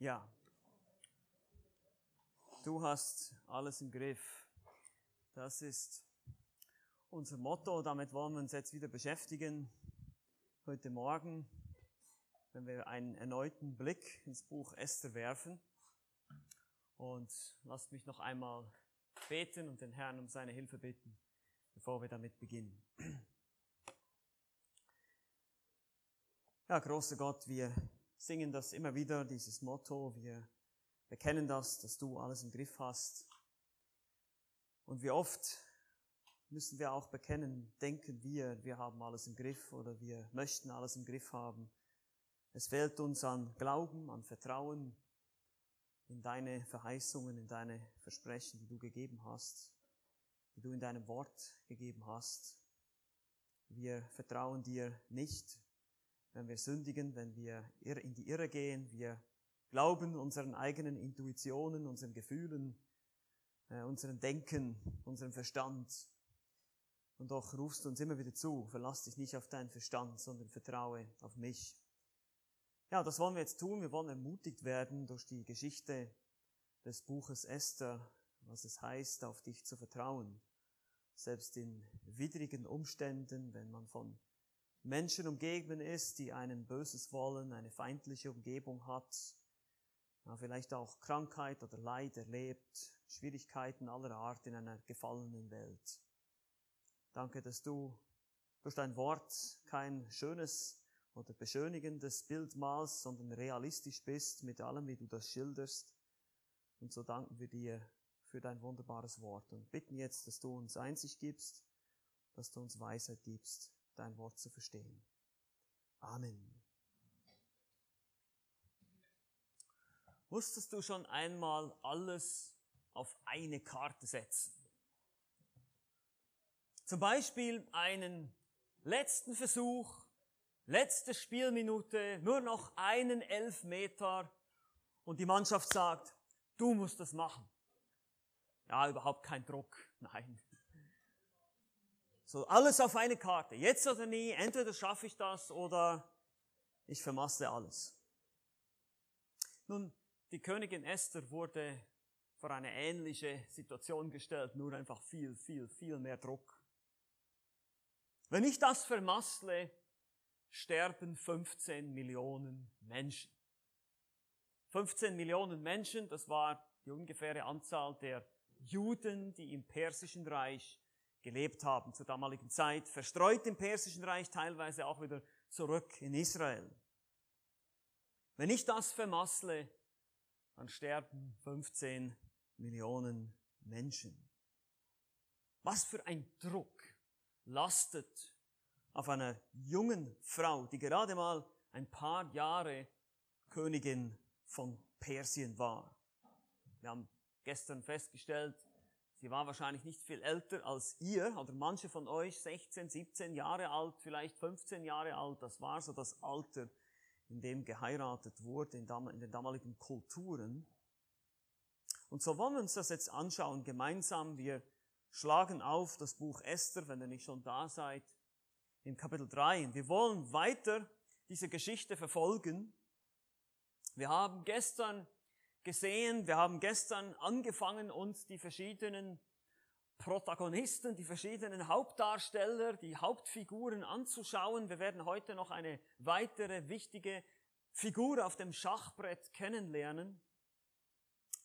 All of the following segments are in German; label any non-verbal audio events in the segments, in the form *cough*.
Ja. Du hast alles im Griff. Das ist unser Motto. Damit wollen wir uns jetzt wieder beschäftigen. Heute Morgen, wenn wir einen erneuten Blick ins Buch Esther werfen. Und lasst mich noch einmal beten und den Herrn um seine Hilfe bitten, bevor wir damit beginnen. *clears throat* Ja, großer Gott, wir singen das immer wieder, dieses Motto. Wir bekennen das, dass du alles im Griff hast. Und wie oft müssen wir auch bekennen, denken wir, wir haben alles im Griff oder wir möchten alles im Griff haben. Es fehlt uns an Glauben, an Vertrauen in deine Verheißungen, in deine Versprechen, die du gegeben hast, die du in deinem Wort gegeben hast. Wir vertrauen dir nicht, wenn wir sündigen, wenn wir in die Irre gehen. Wir glauben unseren eigenen Intuitionen, unseren Gefühlen, äh, unseren Denken, unserem Verstand. Und doch rufst du uns immer wieder zu, verlass dich nicht auf deinen Verstand, sondern vertraue auf mich. Ja, das wollen wir jetzt tun. Wir wollen ermutigt werden durch die Geschichte des Buches Esther, was es heißt, auf dich zu vertrauen. Selbst in widrigen Umständen, wenn man von Menschen umgeben ist, die einen Böses wollen, eine feindliche Umgebung hat, vielleicht auch Krankheit oder Leid erlebt, Schwierigkeiten aller Art in einer gefallenen Welt. Danke, dass du durch dein Wort kein schönes oder beschönigendes Bild malst, sondern realistisch bist mit allem, wie du das schilderst. Und so danken wir dir für dein wunderbares Wort und bitten jetzt, dass du uns Einsicht gibst, dass du uns Weisheit gibst dein Wort zu verstehen. Amen. Musstest du schon einmal alles auf eine Karte setzen? Zum Beispiel einen letzten Versuch, letzte Spielminute, nur noch einen Elfmeter und die Mannschaft sagt, du musst das machen. Ja, überhaupt kein Druck. Nein. So, alles auf eine Karte. Jetzt oder nie. Entweder schaffe ich das oder ich vermasse alles. Nun, die Königin Esther wurde vor eine ähnliche Situation gestellt, nur einfach viel, viel, viel mehr Druck. Wenn ich das vermassle, sterben 15 Millionen Menschen. 15 Millionen Menschen, das war die ungefähre Anzahl der Juden, die im Persischen Reich gelebt haben zur damaligen Zeit, verstreut im Persischen Reich, teilweise auch wieder zurück in Israel. Wenn ich das vermassle, dann sterben 15 Millionen Menschen. Was für ein Druck lastet auf einer jungen Frau, die gerade mal ein paar Jahre Königin von Persien war. Wir haben gestern festgestellt, Sie war wahrscheinlich nicht viel älter als ihr oder manche von euch 16, 17 Jahre alt, vielleicht 15 Jahre alt. Das war so das Alter, in dem geheiratet wurde in, den damaligen Kulturen. Und so wollen wir uns das jetzt anschauen gemeinsam. Wir schlagen auf das Buch Esther, wenn ihr nicht schon da seid, in Kapitel 3. Und wir wollen weiter diese Geschichte verfolgen. Wir haben gestern gesehen. Wir haben gestern angefangen, uns die verschiedenen Protagonisten, die verschiedenen Hauptdarsteller, die Hauptfiguren anzuschauen. Wir werden heute noch eine weitere wichtige Figur auf dem Schachbrett kennenlernen.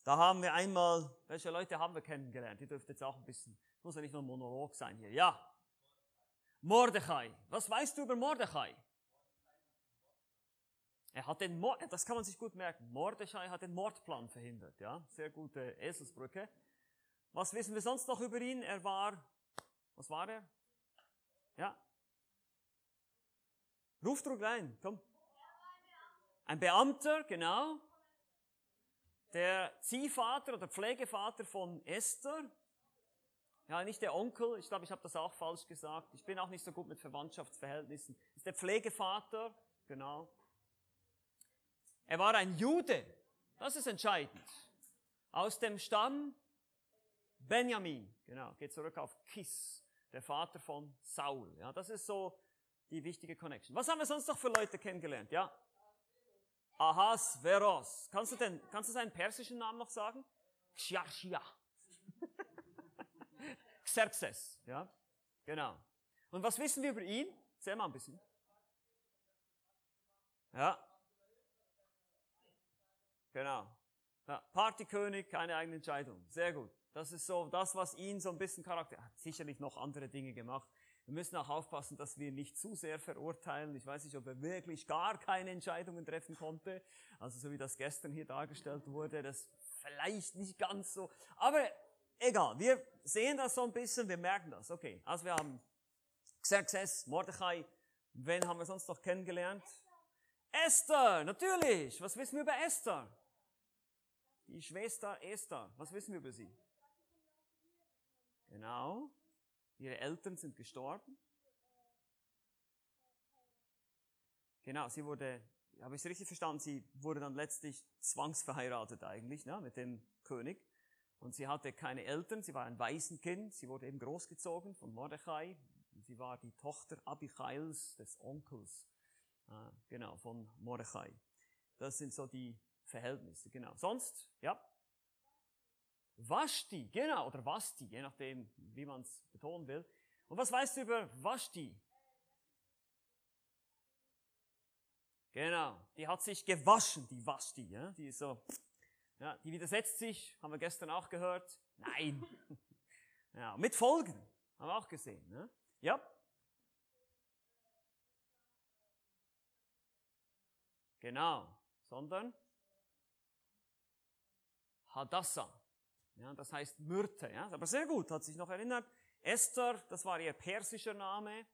Da haben wir einmal, welche Leute haben wir kennengelernt? Ihr dürft jetzt auch ein bisschen, muss ja nicht nur ein Monolog sein hier. Ja. Mordechai. Was weißt du über Mordechai? Er hat den Mord, das kann man sich gut merken. Mordechai hat den Mordplan verhindert, ja. Sehr gute Eselsbrücke. Was wissen wir sonst noch über ihn? Er war, was war er? Ja. Ruft ruhig rein, komm. Ein Beamter, genau. Der Ziehvater oder Pflegevater von Esther. Ja, nicht der Onkel. Ich glaube, ich habe das auch falsch gesagt. Ich bin auch nicht so gut mit Verwandtschaftsverhältnissen. Ist der Pflegevater, genau. Er war ein Jude. Das ist entscheidend. Aus dem Stamm Benjamin. Genau, geht zurück auf Kis, der Vater von Saul. Ja, das ist so die wichtige Connection. Was haben wir sonst noch für Leute kennengelernt? Ja? Ahasveros. Kannst du denn, kannst du seinen persischen Namen noch sagen? Xiaxia. *laughs* Xerxes, ja? Genau. Und was wissen wir über ihn? Erzähl mal ein bisschen. Ja. Genau. Ja, Partykönig, keine eigene Entscheidung. Sehr gut. Das ist so das, was ihn so ein bisschen charakter, hat sicherlich noch andere Dinge gemacht. Wir müssen auch aufpassen, dass wir nicht zu sehr verurteilen. Ich weiß nicht, ob er wirklich gar keine Entscheidungen treffen konnte. Also so wie das gestern hier dargestellt wurde, das vielleicht nicht ganz so. Aber egal, wir sehen das so ein bisschen, wir merken das. Okay, also wir haben Xerxes, Mordechai. Wen haben wir sonst noch kennengelernt? Esther, natürlich. Was wissen wir über Esther? Die Schwester Esther. Was wissen wir über sie? Genau. Ihre Eltern sind gestorben. Genau, sie wurde, habe ich es richtig verstanden, sie wurde dann letztlich zwangsverheiratet eigentlich ne, mit dem König. Und sie hatte keine Eltern, sie war ein Waisenkind, sie wurde eben großgezogen von Mordechai. Sie war die Tochter Abichails, des Onkels, äh, genau, von Mordechai. Das sind so die Verhältnisse, genau. Sonst, ja, Vashti, genau, oder Vasti, je nachdem, wie man es betonen will. Und was weißt du über Vashti? Genau, die hat sich gewaschen, die Vashti, ja? die ist so, ja, die widersetzt sich, haben wir gestern auch gehört. Nein. *laughs* ja, mit Folgen, haben wir auch gesehen. Ne? Ja. Genau, sondern Hadassah. Ja, das heißt Myrte. Ja, aber sehr gut, hat sich noch erinnert. Esther, das war ihr persischer Name.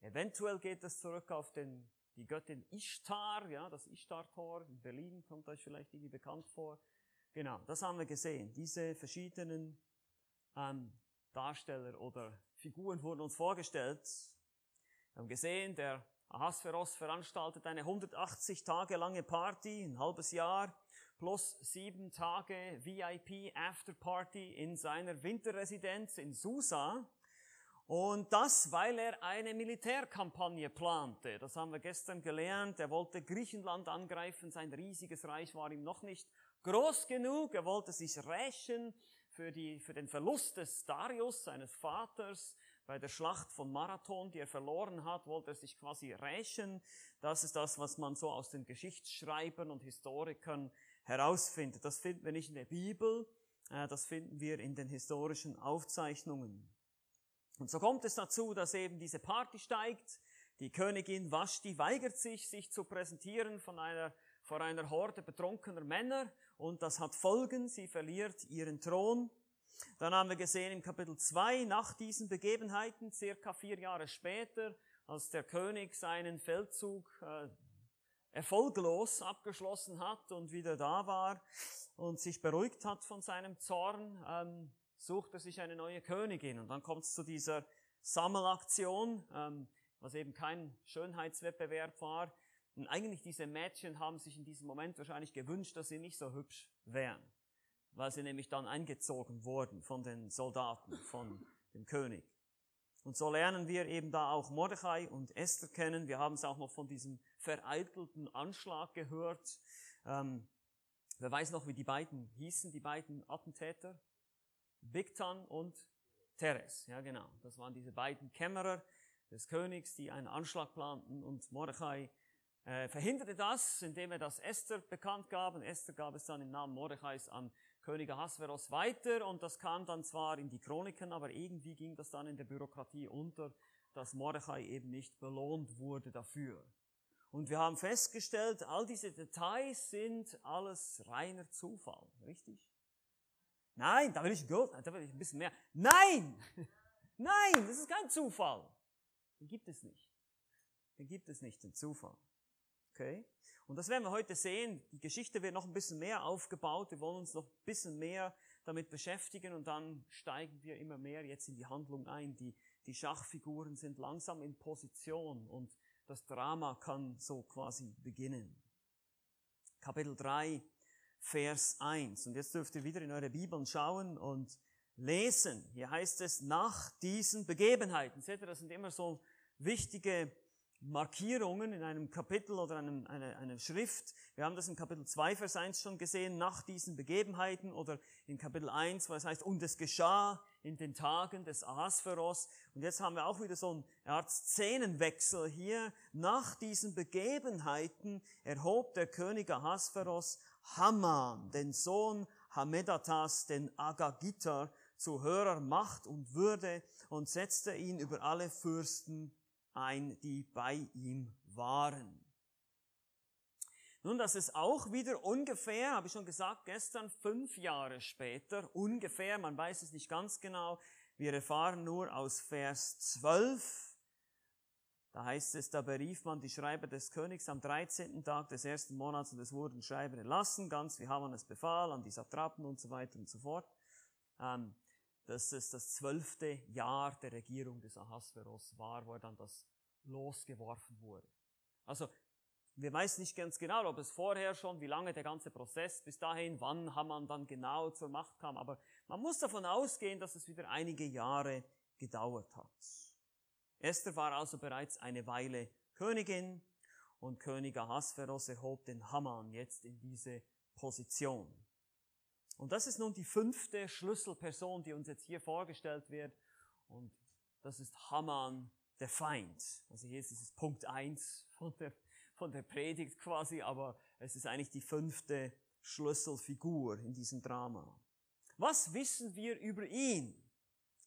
Eventuell geht es zurück auf den, die Göttin Ishtar, ja, das Ishtar-Tor in Berlin kommt euch vielleicht irgendwie bekannt vor. Genau, das haben wir gesehen. Diese verschiedenen ähm, Darsteller oder Figuren wurden uns vorgestellt. Wir haben gesehen, der Ahasveros veranstaltet eine 180 Tage lange Party, ein halbes Jahr plus sieben Tage VIP Afterparty in seiner Winterresidenz in Susa. Und das, weil er eine Militärkampagne plante. Das haben wir gestern gelernt. Er wollte Griechenland angreifen. Sein riesiges Reich war ihm noch nicht groß genug. Er wollte sich rächen für, die, für den Verlust des Darius, seines Vaters. Bei der Schlacht von Marathon, die er verloren hat, wollte er sich quasi rächen. Das ist das, was man so aus den Geschichtsschreibern und Historikern herausfindet. Das finden wir nicht in der Bibel, äh, das finden wir in den historischen Aufzeichnungen. Und so kommt es dazu, dass eben diese Party steigt. Die Königin Vashti weigert sich, sich zu präsentieren von einer, vor einer Horde betrunkener Männer und das hat Folgen. Sie verliert ihren Thron. Dann haben wir gesehen im Kapitel 2, nach diesen Begebenheiten, circa vier Jahre später, als der König seinen Feldzug äh, erfolglos abgeschlossen hat und wieder da war und sich beruhigt hat von seinem Zorn, ähm, er sich eine neue Königin. Und dann kommt es zu dieser Sammelaktion, ähm, was eben kein Schönheitswettbewerb war. Und eigentlich diese Mädchen haben sich in diesem Moment wahrscheinlich gewünscht, dass sie nicht so hübsch wären, weil sie nämlich dann eingezogen wurden von den Soldaten, von dem König. Und so lernen wir eben da auch Mordechai und Esther kennen. Wir haben es auch noch von diesem vereitelten Anschlag gehört. Ähm, wer weiß noch, wie die beiden hießen, die beiden Attentäter? Bigtan und Teres. Ja, genau. Das waren diese beiden Kämmerer des Königs, die einen Anschlag planten und Mordechai äh, verhinderte das, indem er das Esther bekannt gab. Und Esther gab es dann im Namen Mordechais an König Ahasveros weiter und das kam dann zwar in die Chroniken, aber irgendwie ging das dann in der Bürokratie unter, dass Mordechai eben nicht belohnt wurde dafür. Und wir haben festgestellt, all diese Details sind alles reiner Zufall, richtig? Nein, da will ich gut, da will ich ein bisschen mehr. Nein! Nein, das ist kein Zufall. Den gibt es nicht. Den gibt es nicht, den Zufall. Okay? Und das werden wir heute sehen. Die Geschichte wird noch ein bisschen mehr aufgebaut. Wir wollen uns noch ein bisschen mehr damit beschäftigen und dann steigen wir immer mehr jetzt in die Handlung ein. Die, die Schachfiguren sind langsam in Position und das Drama kann so quasi beginnen. Kapitel 3, Vers 1. Und jetzt dürft ihr wieder in eure Bibeln schauen und lesen. Hier heißt es, nach diesen Begebenheiten. Seht ihr, das sind immer so wichtige Markierungen in einem Kapitel oder einem, eine, eine Schrift. Wir haben das in Kapitel 2, Vers 1 schon gesehen, nach diesen Begebenheiten oder in Kapitel 1, wo es heißt, und es geschah in den Tagen des Ahasveros. Und jetzt haben wir auch wieder so eine Art Szenenwechsel hier. Nach diesen Begebenheiten erhob der König Ahasveros Haman, den Sohn Hamedatas, den Agagiter, zu höherer Macht und Würde und setzte ihn über alle Fürsten ein, die bei ihm waren. Nun, das ist auch wieder ungefähr, habe ich schon gesagt, gestern fünf Jahre später, ungefähr, man weiß es nicht ganz genau, wir erfahren nur aus Vers 12, da heißt es, da berief man die Schreiber des Königs am 13. Tag des ersten Monats und es wurden Schreiber erlassen, ganz wie Haman es befahl, an die Satrapen und so weiter und so fort. Ähm, dass es das zwölfte Jahr der Regierung des Ahasveros war, wo er dann das losgeworfen wurde. Also, wir wissen nicht ganz genau, ob es vorher schon, wie lange der ganze Prozess bis dahin, wann Haman dann genau zur Macht kam, aber man muss davon ausgehen, dass es wieder einige Jahre gedauert hat. Esther war also bereits eine Weile Königin und König Ahasveros erhob den Haman jetzt in diese Position. Und das ist nun die fünfte Schlüsselperson, die uns jetzt hier vorgestellt wird. Und das ist Haman, der Feind. Also hier ist es Punkt eins von der, von der Predigt quasi, aber es ist eigentlich die fünfte Schlüsselfigur in diesem Drama. Was wissen wir über ihn?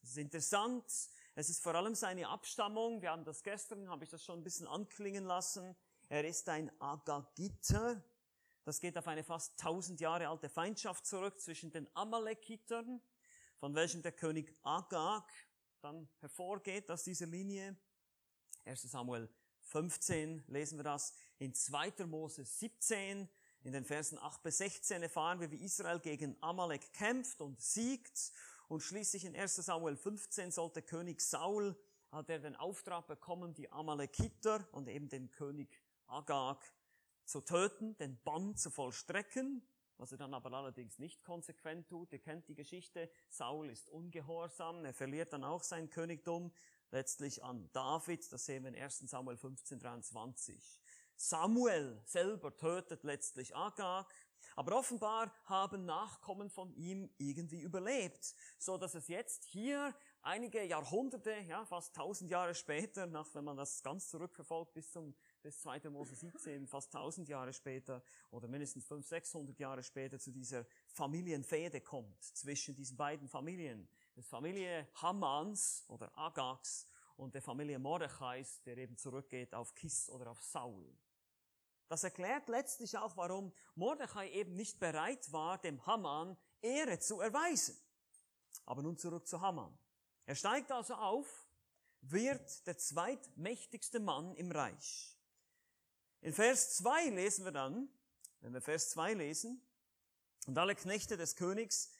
Es ist interessant. Es ist vor allem seine Abstammung. Wir haben das gestern, habe ich das schon ein bisschen anklingen lassen. Er ist ein Agagiter. Das geht auf eine fast tausend Jahre alte Feindschaft zurück zwischen den Amalekitern, von welchem der König Agag dann hervorgeht aus dieser Linie. 1 Samuel 15 lesen wir das. In 2. Mose 17, in den Versen 8 bis 16 erfahren wir, wie Israel gegen Amalek kämpft und siegt. Und schließlich in 1 Samuel 15 sollte König Saul, hat er den Auftrag bekommen, die Amalekiter und eben den König Agag zu töten, den Bann zu vollstrecken, was er dann aber allerdings nicht konsequent tut. Ihr kennt die Geschichte. Saul ist ungehorsam, er verliert dann auch sein Königtum, letztlich an David, das sehen wir in 1 Samuel 15, 23. Samuel selber tötet letztlich Agag, aber offenbar haben Nachkommen von ihm irgendwie überlebt, so dass es jetzt hier einige Jahrhunderte, ja, fast tausend Jahre später, nach, wenn man das ganz zurückverfolgt bis zum bis 2. Mose 17, fast 1000 Jahre später oder mindestens 500, 600 Jahre später zu dieser Familienfehde kommt zwischen diesen beiden Familien. Der Familie Hamans oder Agags und der Familie Mordechais, der eben zurückgeht auf Kis oder auf Saul. Das erklärt letztlich auch, warum Mordechai eben nicht bereit war, dem Haman Ehre zu erweisen. Aber nun zurück zu Haman. Er steigt also auf, wird der zweitmächtigste Mann im Reich. In Vers 2 lesen wir dann, wenn wir Vers 2 lesen, und alle Knechte des Königs,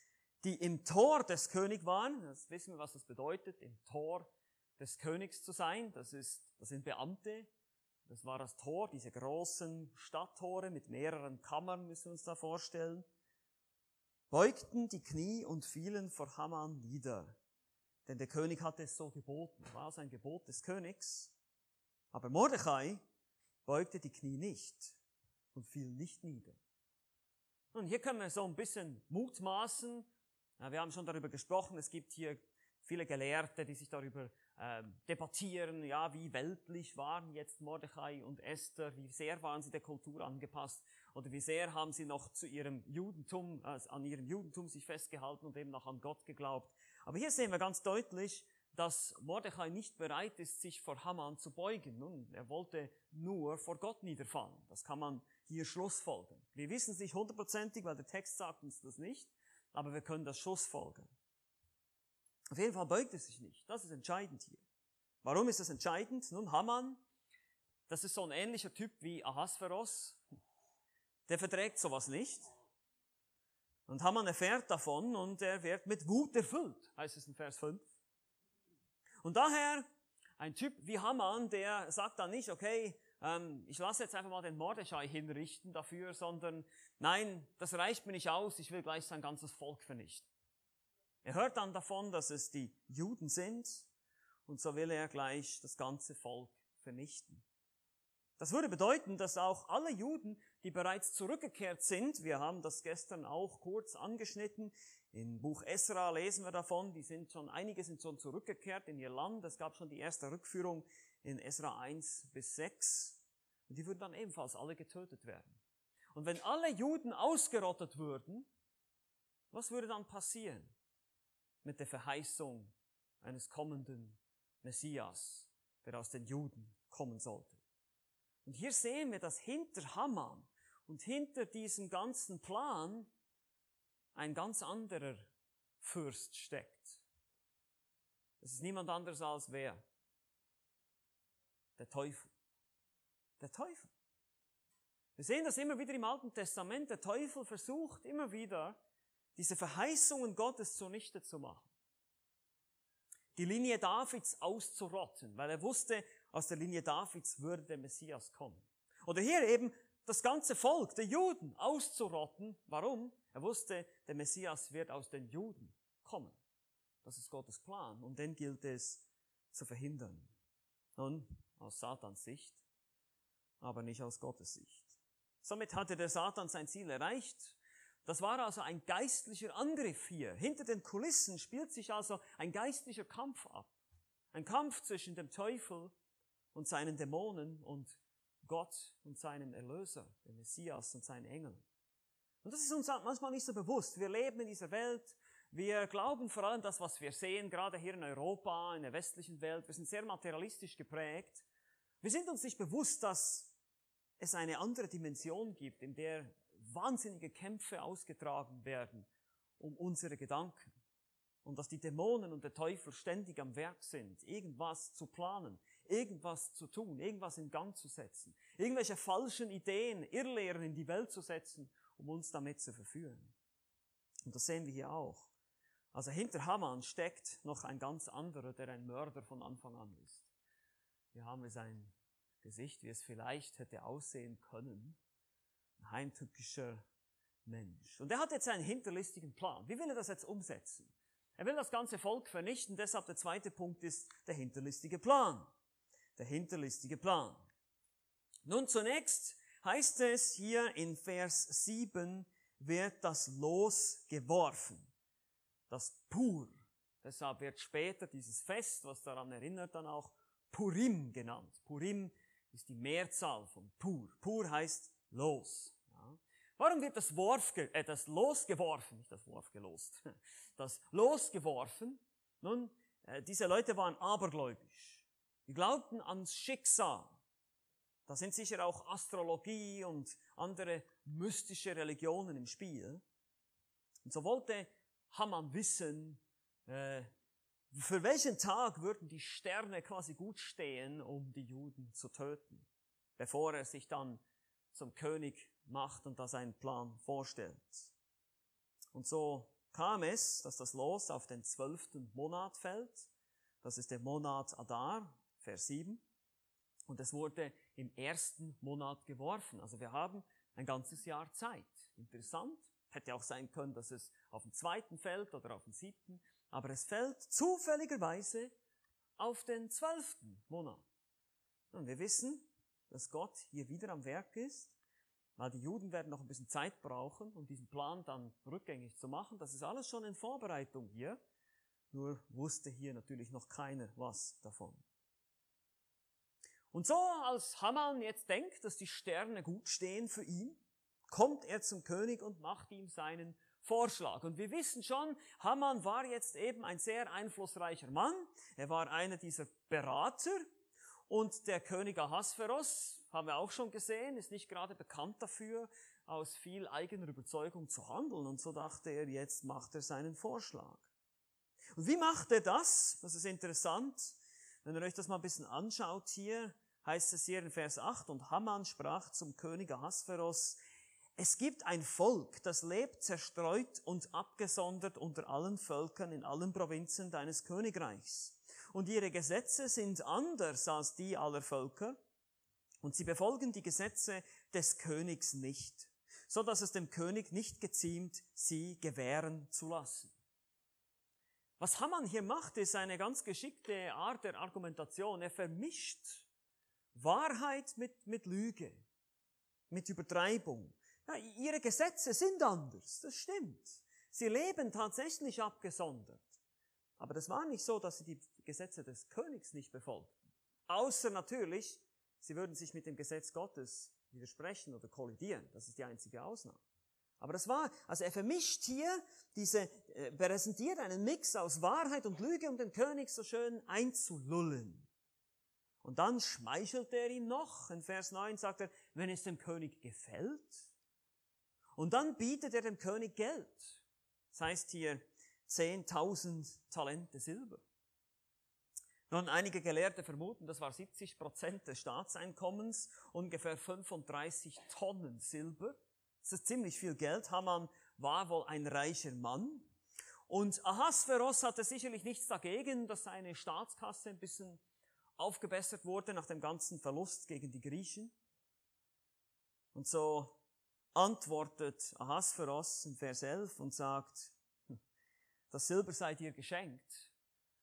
die im Tor des Königs waren, das wissen wir, was das bedeutet, im Tor des Königs zu sein, das ist, das sind Beamte, das war das Tor, diese großen Stadttore mit mehreren Kammern, müssen wir uns da vorstellen, beugten die Knie und fielen vor Haman nieder. Denn der König hatte es so geboten, war also ein Gebot des Königs. Aber Mordechai beugte die Knie nicht und fiel nicht nieder. Und hier können wir so ein bisschen mutmaßen. Wir haben schon darüber gesprochen, es gibt hier viele Gelehrte, die sich darüber äh, debattieren, ja, wie weltlich waren jetzt Mordechai und Esther, wie sehr waren sie der Kultur angepasst oder wie sehr haben sie noch zu ihrem Judentum, äh, an ihrem Judentum sich festgehalten und eben noch an Gott geglaubt. Aber hier sehen wir ganz deutlich, dass Mordechai nicht bereit ist, sich vor Haman zu beugen. Nun, er wollte nur vor Gott niederfallen. Das kann man hier schlussfolgern. Wir wissen es nicht hundertprozentig, weil der Text sagt uns das nicht, aber wir können das schlussfolgern. Auf jeden Fall beugt er sich nicht. Das ist entscheidend hier. Warum ist das entscheidend? Nun, Haman, das ist so ein ähnlicher Typ wie Ahasveros. Der verträgt sowas nicht. Und Haman erfährt davon und er wird mit Wut erfüllt, heißt es in Vers 5. Und daher ein Typ wie Haman, der sagt dann nicht, okay, ähm, ich lasse jetzt einfach mal den Mordechai hinrichten dafür, sondern nein, das reicht mir nicht aus, ich will gleich sein ganzes Volk vernichten. Er hört dann davon, dass es die Juden sind und so will er gleich das ganze Volk vernichten. Das würde bedeuten, dass auch alle Juden, die bereits zurückgekehrt sind, wir haben das gestern auch kurz angeschnitten, im Buch Esra lesen wir davon, die sind schon, einige sind schon zurückgekehrt in ihr Land, es gab schon die erste Rückführung in Esra 1 bis 6, und die würden dann ebenfalls alle getötet werden. Und wenn alle Juden ausgerottet würden, was würde dann passieren mit der Verheißung eines kommenden Messias, der aus den Juden kommen sollte? Und hier sehen wir, dass hinter Haman und hinter diesem ganzen Plan ein ganz anderer Fürst steckt. Es ist niemand anderes als wer? Der Teufel. Der Teufel. Wir sehen das immer wieder im Alten Testament. Der Teufel versucht immer wieder, diese Verheißungen Gottes zunichte zu machen. Die Linie Davids auszurotten, weil er wusste, aus der Linie Davids würde der Messias kommen. Oder hier eben das ganze Volk der Juden auszurotten. Warum? Er wusste, der Messias wird aus den Juden kommen. Das ist Gottes Plan und den gilt es zu verhindern. Nun, aus Satans Sicht, aber nicht aus Gottes Sicht. Somit hatte der Satan sein Ziel erreicht. Das war also ein geistlicher Angriff hier. Hinter den Kulissen spielt sich also ein geistlicher Kampf ab. Ein Kampf zwischen dem Teufel und seinen Dämonen und Gott und seinem Erlöser, dem Messias und seinen Engeln. Und das ist uns manchmal nicht so bewusst. Wir leben in dieser Welt, wir glauben vor allem das, was wir sehen, gerade hier in Europa, in der westlichen Welt. Wir sind sehr materialistisch geprägt. Wir sind uns nicht bewusst, dass es eine andere Dimension gibt, in der wahnsinnige Kämpfe ausgetragen werden um unsere Gedanken. Und dass die Dämonen und der Teufel ständig am Werk sind, irgendwas zu planen, irgendwas zu tun, irgendwas in Gang zu setzen, irgendwelche falschen Ideen, Irrlehren in die Welt zu setzen, um uns damit zu verführen. Und das sehen wir hier auch. Also hinter Haman steckt noch ein ganz anderer, der ein Mörder von Anfang an ist. Hier haben wir sein Gesicht, wie es vielleicht hätte aussehen können. Ein heimtückischer Mensch. Und er hat jetzt einen hinterlistigen Plan. Wie will er das jetzt umsetzen? Er will das ganze Volk vernichten, deshalb der zweite Punkt ist der hinterlistige Plan der hinterlistige Plan. Nun zunächst heißt es hier in Vers 7, wird das Los geworfen. Das Pur. Deshalb wird später dieses Fest, was daran erinnert, dann auch Purim genannt. Purim ist die Mehrzahl von Pur. Pur heißt Los. Ja. Warum wird das, Worf, äh, das Los geworfen? Nicht das Worf gelost. *laughs* Das Los geworfen. Nun, äh, diese Leute waren abergläubisch. Die glaubten ans Schicksal. Da sind sicher auch Astrologie und andere mystische Religionen im Spiel. Und so wollte Haman wissen, äh, für welchen Tag würden die Sterne quasi gut stehen, um die Juden zu töten, bevor er sich dann zum König macht und da seinen Plan vorstellt. Und so kam es, dass das Los auf den zwölften Monat fällt. Das ist der Monat Adar, Vers 7. Und es wurde im ersten Monat geworfen. Also wir haben ein ganzes Jahr Zeit. Interessant. Hätte auch sein können, dass es auf den zweiten fällt oder auf den siebten. Aber es fällt zufälligerweise auf den zwölften Monat. Und wir wissen, dass Gott hier wieder am Werk ist, weil die Juden werden noch ein bisschen Zeit brauchen, um diesen Plan dann rückgängig zu machen. Das ist alles schon in Vorbereitung hier. Nur wusste hier natürlich noch keiner was davon. Und so als Haman jetzt denkt, dass die Sterne gut stehen für ihn, kommt er zum König und macht ihm seinen Vorschlag. Und wir wissen schon, Haman war jetzt eben ein sehr einflussreicher Mann. Er war einer dieser Berater. Und der König Ahasveros, haben wir auch schon gesehen, ist nicht gerade bekannt dafür, aus viel eigener Überzeugung zu handeln. Und so dachte er, jetzt macht er seinen Vorschlag. Und wie macht er das? Das ist interessant. Wenn ihr euch das mal ein bisschen anschaut hier, heißt es hier in Vers 8, und Haman sprach zum König Ahasveros, es gibt ein Volk, das lebt zerstreut und abgesondert unter allen Völkern in allen Provinzen deines Königreichs. Und ihre Gesetze sind anders als die aller Völker, und sie befolgen die Gesetze des Königs nicht, so dass es dem König nicht geziemt, sie gewähren zu lassen. Was Haman hier macht, ist eine ganz geschickte Art der Argumentation. Er vermischt Wahrheit mit, mit Lüge, mit Übertreibung. Ja, ihre Gesetze sind anders, das stimmt. Sie leben tatsächlich abgesondert. Aber das war nicht so, dass sie die Gesetze des Königs nicht befolgten. Außer natürlich, sie würden sich mit dem Gesetz Gottes widersprechen oder kollidieren. Das ist die einzige Ausnahme. Aber das war, also er vermischt hier diese, äh, präsentiert einen Mix aus Wahrheit und Lüge, um den König so schön einzulullen. Und dann schmeichelt er ihm noch. In Vers 9 sagt er, wenn es dem König gefällt. Und dann bietet er dem König Geld. Das heißt hier 10.000 Talente Silber. Nun, einige Gelehrte vermuten, das war 70 Prozent des Staatseinkommens, ungefähr 35 Tonnen Silber. Das ist ziemlich viel Geld. Haman war wohl ein reicher Mann. Und Ahasveros hatte sicherlich nichts dagegen, dass seine Staatskasse ein bisschen aufgebessert wurde nach dem ganzen Verlust gegen die Griechen. Und so antwortet Ahasveros in Vers 11 und sagt, hm, das Silber sei dir geschenkt.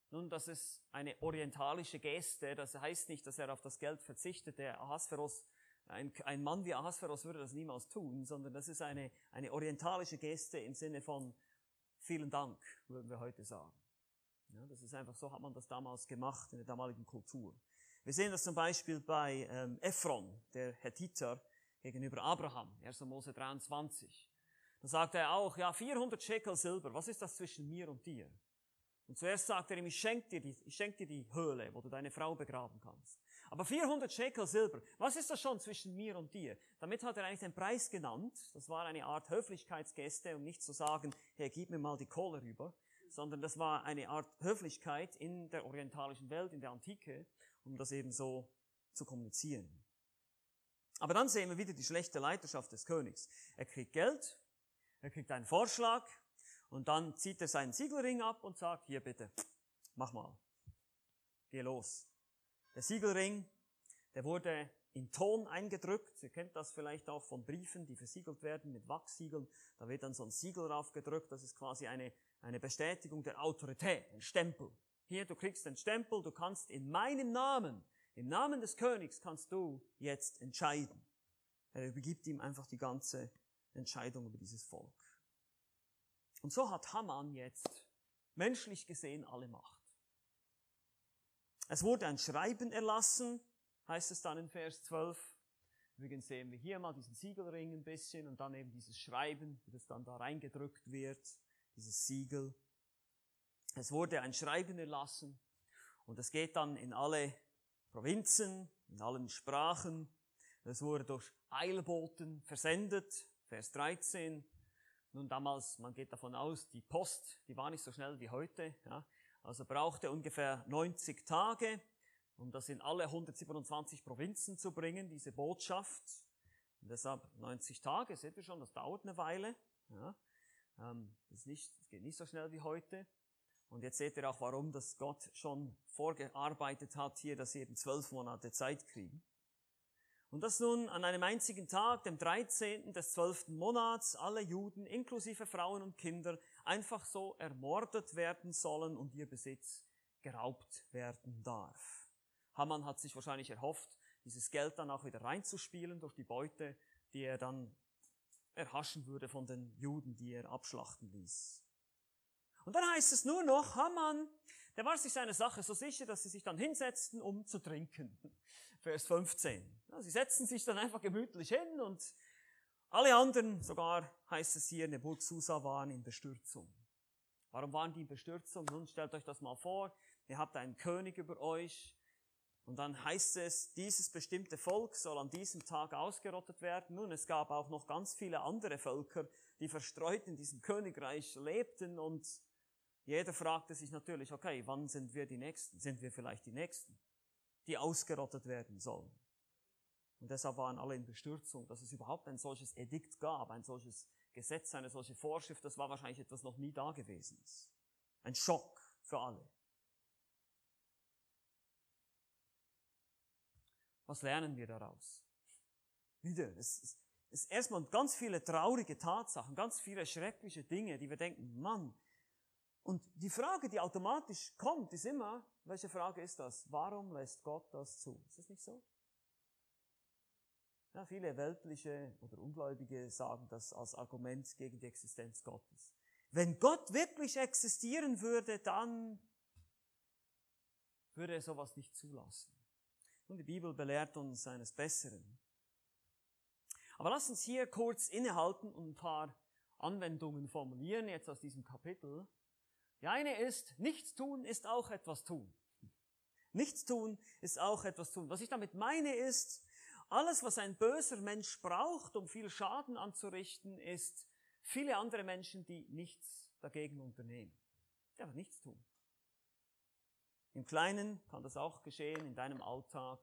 Nun, das ist eine orientalische Geste, das heißt nicht, dass er auf das Geld verzichtet. Der Ahasveros ein, ein Mann wie Ahasveros würde das niemals tun, sondern das ist eine, eine orientalische Geste im Sinne von vielen Dank, würden wir heute sagen. Ja, das ist einfach so, hat man das damals gemacht in der damaligen Kultur. Wir sehen das zum Beispiel bei ähm, Ephron, der Hethiter, gegenüber Abraham, 1. Mose 23. Da sagt er auch, ja, 400 Shekel Silber, was ist das zwischen mir und dir? Und zuerst sagt er ihm, ich schenke dir, schenk dir die Höhle, wo du deine Frau begraben kannst. Aber 400 Shekel Silber, was ist das schon zwischen mir und dir? Damit hat er eigentlich den Preis genannt. Das war eine Art Höflichkeitsgeste, um nicht zu sagen, hey, gib mir mal die Kohle rüber, sondern das war eine Art Höflichkeit in der orientalischen Welt, in der Antike, um das eben so zu kommunizieren. Aber dann sehen wir wieder die schlechte Leiterschaft des Königs. Er kriegt Geld, er kriegt einen Vorschlag und dann zieht er seinen Siegelring ab und sagt, hier bitte, mach mal, geh los. Der Siegelring, der wurde in Ton eingedrückt. Ihr kennt das vielleicht auch von Briefen, die versiegelt werden mit Wachssiegeln. Da wird dann so ein Siegel draufgedrückt. Das ist quasi eine, eine Bestätigung der Autorität, ein Stempel. Hier, du kriegst den Stempel, du kannst in meinem Namen, im Namen des Königs kannst du jetzt entscheiden. Er übergibt ihm einfach die ganze Entscheidung über dieses Volk. Und so hat Haman jetzt menschlich gesehen alle Macht. Es wurde ein Schreiben erlassen, heißt es dann in Vers 12. Übrigens sehen wir hier mal diesen Siegelring ein bisschen und dann eben dieses Schreiben, das dann da reingedrückt wird, dieses Siegel. Es wurde ein Schreiben erlassen und es geht dann in alle Provinzen, in allen Sprachen. Es wurde durch Eilboten versendet, Vers 13. Nun damals, man geht davon aus, die Post, die war nicht so schnell wie heute. Ja. Also brauchte ungefähr 90 Tage, um das in alle 127 Provinzen zu bringen, diese Botschaft. Und deshalb 90 Tage, seht ihr schon, das dauert eine Weile. Ja, ähm, das, nicht, das geht nicht so schnell wie heute. Und jetzt seht ihr auch, warum das Gott schon vorgearbeitet hat hier, dass sie eben zwölf Monate Zeit kriegen. Und dass nun an einem einzigen Tag, dem 13. des 12. Monats, alle Juden, inklusive Frauen und Kinder, einfach so ermordet werden sollen und ihr Besitz geraubt werden darf. Haman hat sich wahrscheinlich erhofft, dieses Geld dann auch wieder reinzuspielen durch die Beute, die er dann erhaschen würde von den Juden, die er abschlachten ließ. Und dann heißt es nur noch, Haman, der war sich seiner Sache so sicher, dass sie sich dann hinsetzten, um zu trinken. *laughs* Vers 15. Ja, sie setzen sich dann einfach gemütlich hin und alle anderen, sogar heißt es hier, in der Burg Susa waren in Bestürzung. Warum waren die in Bestürzung? Nun stellt euch das mal vor, ihr habt einen König über euch und dann heißt es, dieses bestimmte Volk soll an diesem Tag ausgerottet werden. Nun, es gab auch noch ganz viele andere Völker, die verstreut in diesem Königreich lebten und jeder fragte sich natürlich, okay, wann sind wir die Nächsten? Sind wir vielleicht die Nächsten? die ausgerottet werden sollen. Und deshalb waren alle in Bestürzung, dass es überhaupt ein solches Edikt gab, ein solches Gesetz, eine solche Vorschrift, das war wahrscheinlich etwas noch nie da gewesen ist. Ein Schock für alle. Was lernen wir daraus? Wieder, es ist erstmal ganz viele traurige Tatsachen, ganz viele schreckliche Dinge, die wir denken, Mann. Und die Frage, die automatisch kommt, ist immer, welche Frage ist das? Warum lässt Gott das zu? Ist das nicht so? Ja, viele weltliche oder Ungläubige sagen das als Argument gegen die Existenz Gottes. Wenn Gott wirklich existieren würde, dann würde er sowas nicht zulassen. Und die Bibel belehrt uns eines Besseren. Aber lass uns hier kurz innehalten und ein paar Anwendungen formulieren, jetzt aus diesem Kapitel. Die eine ist, nichts tun ist auch etwas tun. Nichts tun ist auch etwas tun. Was ich damit meine ist, alles, was ein böser Mensch braucht, um viel Schaden anzurichten, ist viele andere Menschen, die nichts dagegen unternehmen. Die einfach nichts tun. Im Kleinen kann das auch geschehen, in deinem Alltag.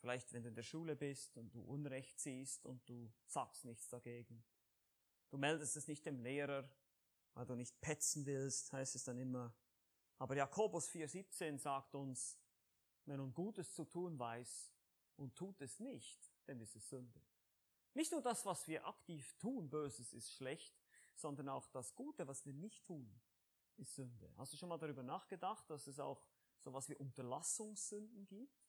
Vielleicht, wenn du in der Schule bist und du Unrecht siehst und du sagst nichts dagegen. Du meldest es nicht dem Lehrer, weil du nicht petzen willst, heißt es dann immer. Aber Jakobus 4,17 sagt uns, wer nun Gutes zu tun weiß und tut es nicht, dann ist es Sünde. Nicht nur das, was wir aktiv tun, Böses ist schlecht, sondern auch das Gute, was wir nicht tun, ist Sünde. Hast du schon mal darüber nachgedacht, dass es auch so was wie Unterlassungssünden gibt?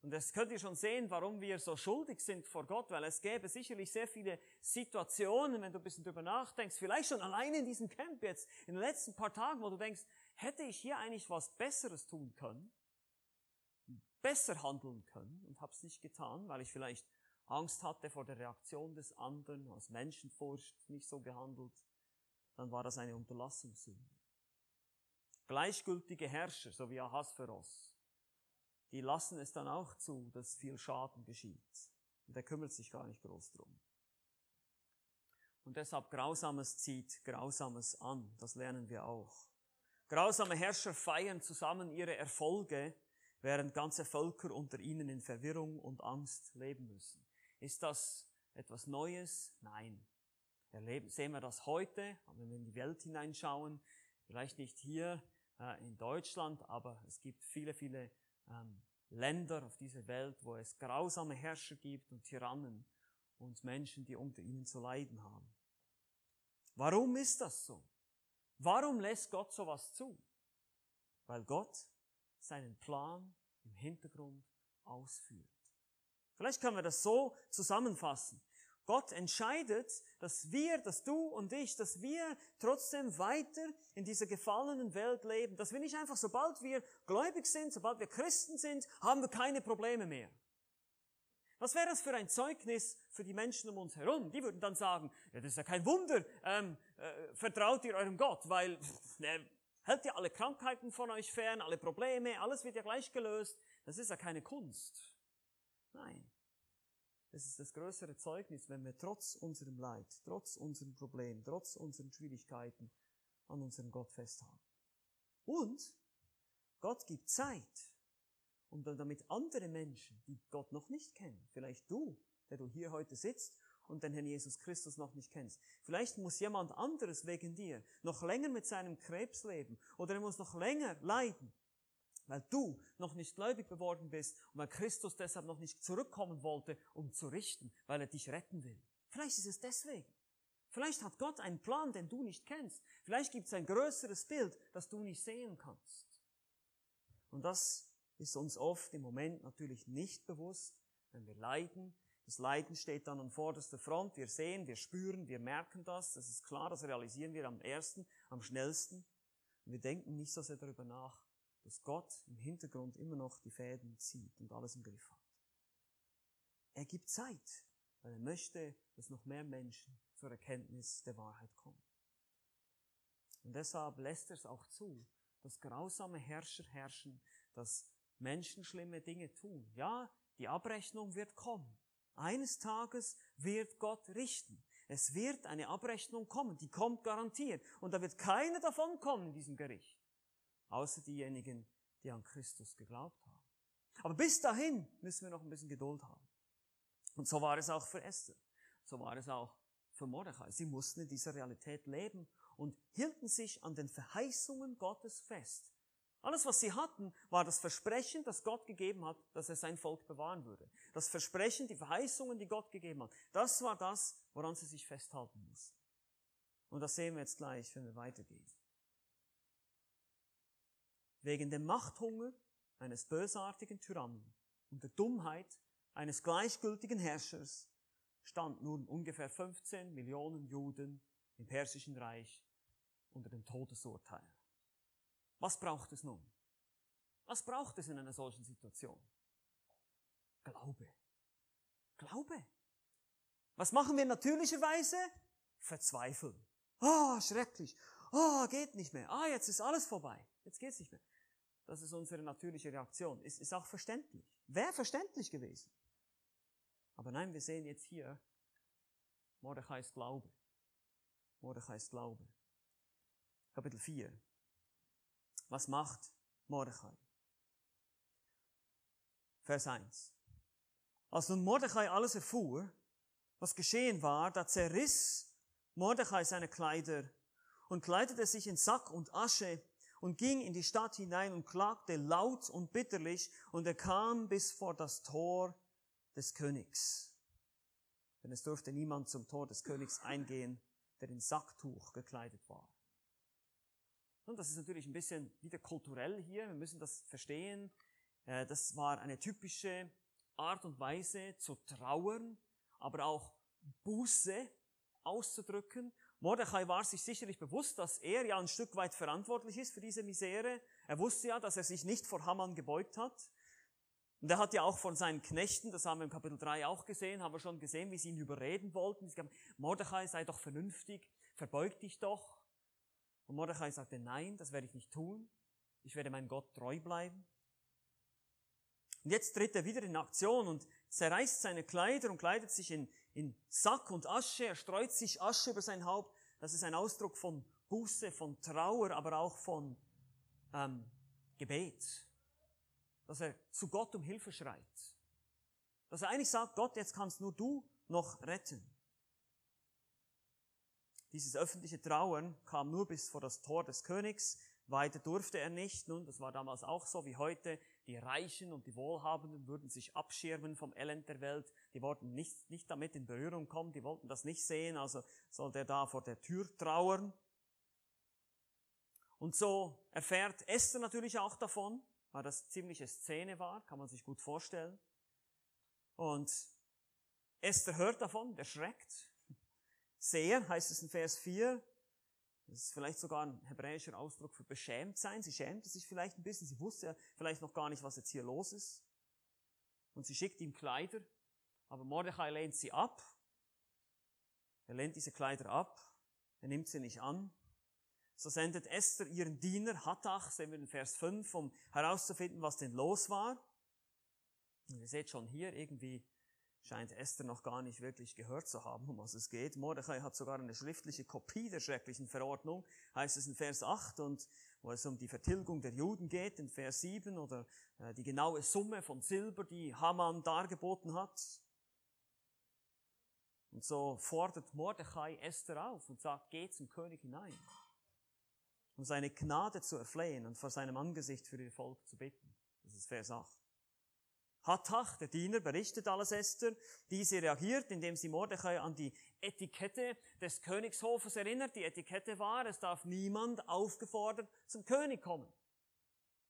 Und das könnt ihr schon sehen, warum wir so schuldig sind vor Gott, weil es gäbe sicherlich sehr viele Situationen, wenn du ein bisschen drüber nachdenkst, vielleicht schon alleine in diesem Camp jetzt, in den letzten paar Tagen, wo du denkst, hätte ich hier eigentlich was Besseres tun können, besser handeln können und hab's nicht getan, weil ich vielleicht Angst hatte vor der Reaktion des anderen, aus Menschenfurcht nicht so gehandelt, dann war das eine Unterlassungssünde. Gleichgültige Herrscher, so wie Ahasveros, die lassen es dann auch zu, dass viel Schaden geschieht. Und er kümmert sich gar nicht groß drum. Und deshalb Grausames zieht Grausames an. Das lernen wir auch. Grausame Herrscher feiern zusammen ihre Erfolge, während ganze Völker unter ihnen in Verwirrung und Angst leben müssen. Ist das etwas Neues? Nein. Erleben, sehen wir das heute, wenn wir in die Welt hineinschauen, vielleicht nicht hier äh, in Deutschland, aber es gibt viele, viele ähm, Länder auf dieser Welt, wo es grausame Herrscher gibt und Tyrannen und Menschen, die unter ihnen zu leiden haben. Warum ist das so? Warum lässt Gott sowas zu? Weil Gott seinen Plan im Hintergrund ausführt. Vielleicht können wir das so zusammenfassen. Gott entscheidet, dass wir, dass du und ich, dass wir trotzdem weiter in dieser gefallenen Welt leben, dass wir nicht einfach, sobald wir gläubig sind, sobald wir Christen sind, haben wir keine Probleme mehr. Was wäre das für ein Zeugnis für die Menschen um uns herum? Die würden dann sagen, ja, das ist ja kein Wunder, ähm, äh, vertraut ihr eurem Gott, weil ne, hält ja alle Krankheiten von euch fern, alle Probleme, alles wird ja gleich gelöst. Das ist ja keine Kunst. Nein. Es ist das größere Zeugnis, wenn wir trotz unserem Leid, trotz unserem Problem, trotz unseren Schwierigkeiten an unserem Gott festhalten. Und Gott gibt Zeit, um damit andere Menschen, die Gott noch nicht kennen, vielleicht du, der du hier heute sitzt und den Herrn Jesus Christus noch nicht kennst. Vielleicht muss jemand anderes wegen dir noch länger mit seinem Krebs leben oder er muss noch länger leiden weil du noch nicht gläubig geworden bist und weil Christus deshalb noch nicht zurückkommen wollte, um zu richten, weil er dich retten will. Vielleicht ist es deswegen. Vielleicht hat Gott einen Plan, den du nicht kennst. Vielleicht gibt es ein größeres Bild, das du nicht sehen kannst. Und das ist uns oft im Moment natürlich nicht bewusst, wenn wir leiden. Das Leiden steht dann an vorderster Front. Wir sehen, wir spüren, wir merken das. Das ist klar, das realisieren wir am ersten, am schnellsten. Und wir denken nicht so sehr darüber nach, dass Gott im Hintergrund immer noch die Fäden zieht und alles im Griff hat. Er gibt Zeit, weil er möchte, dass noch mehr Menschen zur Erkenntnis der Wahrheit kommen. Und deshalb lässt er es auch zu, dass grausame Herrscher herrschen, dass Menschen schlimme Dinge tun. Ja, die Abrechnung wird kommen. Eines Tages wird Gott richten. Es wird eine Abrechnung kommen, die kommt garantiert. Und da wird keiner davon kommen in diesem Gericht außer diejenigen, die an Christus geglaubt haben. Aber bis dahin müssen wir noch ein bisschen Geduld haben. Und so war es auch für Esther. So war es auch für Mordechai. Sie mussten in dieser Realität leben und hielten sich an den Verheißungen Gottes fest. Alles, was sie hatten, war das Versprechen, das Gott gegeben hat, dass er sein Volk bewahren würde. Das Versprechen, die Verheißungen, die Gott gegeben hat. Das war das, woran sie sich festhalten mussten. Und das sehen wir jetzt gleich, wenn wir weitergehen wegen dem Machthunger eines bösartigen Tyrannen und der Dummheit eines gleichgültigen Herrschers stand nun ungefähr 15 Millionen Juden im Persischen Reich unter dem Todesurteil. Was braucht es nun? Was braucht es in einer solchen Situation? Glaube. Glaube. Was machen wir natürlicherweise? Verzweifeln. Ah, oh, schrecklich. Ah, oh, geht nicht mehr. Ah, jetzt ist alles vorbei. Jetzt geht's nicht mehr. Das ist unsere natürliche Reaktion. Ist, ist auch verständlich. Wäre verständlich gewesen. Aber nein, wir sehen jetzt hier Mordechais Glaube. Mordechais Glaube. Kapitel 4. Was macht Mordechai? Vers 1. Als nun Mordechai alles erfuhr, was geschehen war, da zerriss Mordechai seine Kleider und kleidete sich in Sack und Asche und ging in die Stadt hinein und klagte laut und bitterlich und er kam bis vor das Tor des Königs. Denn es durfte niemand zum Tor des Königs eingehen, der in Sacktuch gekleidet war. Und das ist natürlich ein bisschen wieder kulturell hier. Wir müssen das verstehen. Äh, das war eine typische Art und Weise zu trauern, aber auch Buße auszudrücken. Mordechai war sich sicherlich bewusst, dass er ja ein Stück weit verantwortlich ist für diese Misere. Er wusste ja, dass er sich nicht vor Haman gebeugt hat. Und er hat ja auch von seinen Knechten, das haben wir im Kapitel 3 auch gesehen, haben wir schon gesehen, wie sie ihn überreden wollten. Sie gesagt, Mordechai, sei doch vernünftig, verbeug dich doch. Und Mordechai sagte, nein, das werde ich nicht tun. Ich werde meinem Gott treu bleiben. Und jetzt tritt er wieder in Aktion und zerreißt seine Kleider und kleidet sich in, in Sack und Asche. Er streut sich Asche über sein Haupt. Das ist ein Ausdruck von Buße, von Trauer, aber auch von ähm, Gebet. Dass er zu Gott um Hilfe schreit. Dass er eigentlich sagt, Gott, jetzt kannst nur du noch retten. Dieses öffentliche Trauern kam nur bis vor das Tor des Königs. Weiter durfte er nicht. Nun, das war damals auch so wie heute. Die Reichen und die Wohlhabenden würden sich abschirmen vom Elend der Welt. Die wollten nicht, nicht damit in Berührung kommen. Die wollten das nicht sehen. Also sollte er da vor der Tür trauern. Und so erfährt Esther natürlich auch davon, weil das ziemliche Szene war, kann man sich gut vorstellen. Und Esther hört davon, erschreckt. Sehr heißt es in Vers 4. Das ist vielleicht sogar ein hebräischer Ausdruck für beschämt sein. Sie schämte sich vielleicht ein bisschen. Sie wusste ja vielleicht noch gar nicht, was jetzt hier los ist. Und sie schickt ihm Kleider. Aber Mordechai lehnt sie ab. Er lehnt diese Kleider ab. Er nimmt sie nicht an. So sendet Esther ihren Diener Hattach, sehen wir in Vers 5, um herauszufinden, was denn los war. Und ihr seht schon hier, irgendwie scheint Esther noch gar nicht wirklich gehört zu haben, um was es geht. Mordechai hat sogar eine schriftliche Kopie der schrecklichen Verordnung, heißt es in Vers 8, und wo es um die Vertilgung der Juden geht, in Vers 7, oder äh, die genaue Summe von Silber, die Haman dargeboten hat. Und so fordert Mordechai Esther auf und sagt, geh zum König hinein, um seine Gnade zu erflehen und vor seinem Angesicht für ihr Volk zu bitten. Das ist Vers 8. Hattach, der Diener, berichtet alles Esther. Diese reagiert, indem sie Mordechai an die Etikette des Königshofes erinnert. Die Etikette war, es darf niemand aufgefordert zum König kommen.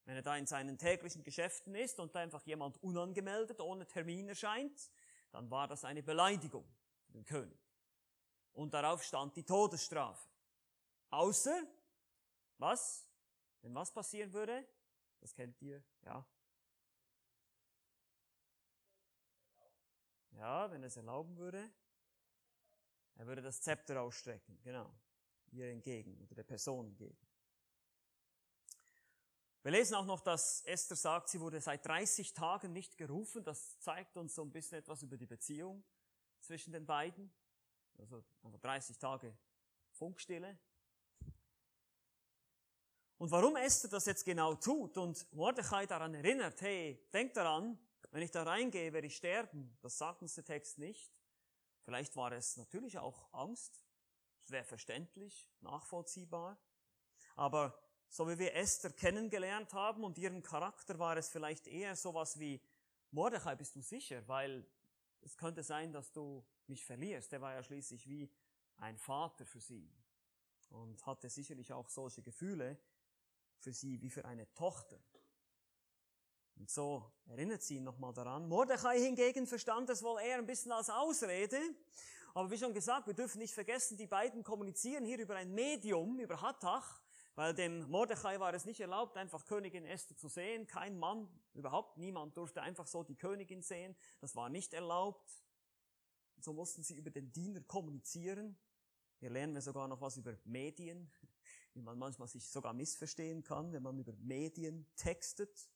Wenn er da in seinen täglichen Geschäften ist und da einfach jemand unangemeldet, ohne Termin erscheint, dann war das eine Beleidigung für den König. Und darauf stand die Todesstrafe. Außer, was? Wenn was passieren würde? Das kennt ihr, ja, Ja, wenn er es erlauben würde. Er würde das Zepter ausstrecken, genau. Ihr entgegen, oder der Person entgegen. Wir lesen auch noch, dass Esther sagt, sie wurde seit 30 Tagen nicht gerufen. Das zeigt uns so ein bisschen etwas über die Beziehung zwischen den beiden. Also 30 Tage Funkstille. Und warum Esther das jetzt genau tut und Mordechai daran erinnert, hey, denk daran, wenn ich da reingehe, werde ich sterben. Das sagt uns der Text nicht. Vielleicht war es natürlich auch Angst. Das wäre verständlich, nachvollziehbar. Aber so wie wir Esther kennengelernt haben und ihren Charakter war es vielleicht eher sowas wie, Mordechai, bist du sicher? Weil es könnte sein, dass du mich verlierst. Der war ja schließlich wie ein Vater für sie und hatte sicherlich auch solche Gefühle für sie wie für eine Tochter. Und so erinnert sie ihn nochmal daran. Mordechai hingegen verstand es wohl eher ein bisschen als Ausrede. Aber wie schon gesagt, wir dürfen nicht vergessen, die beiden kommunizieren hier über ein Medium, über Hattach, weil dem Mordechai war es nicht erlaubt, einfach Königin Esther zu sehen. Kein Mann, überhaupt niemand durfte einfach so die Königin sehen. Das war nicht erlaubt. Und so mussten sie über den Diener kommunizieren. Hier lernen wir sogar noch was über Medien, *laughs* wie man manchmal sich sogar missverstehen kann, wenn man über Medien textet.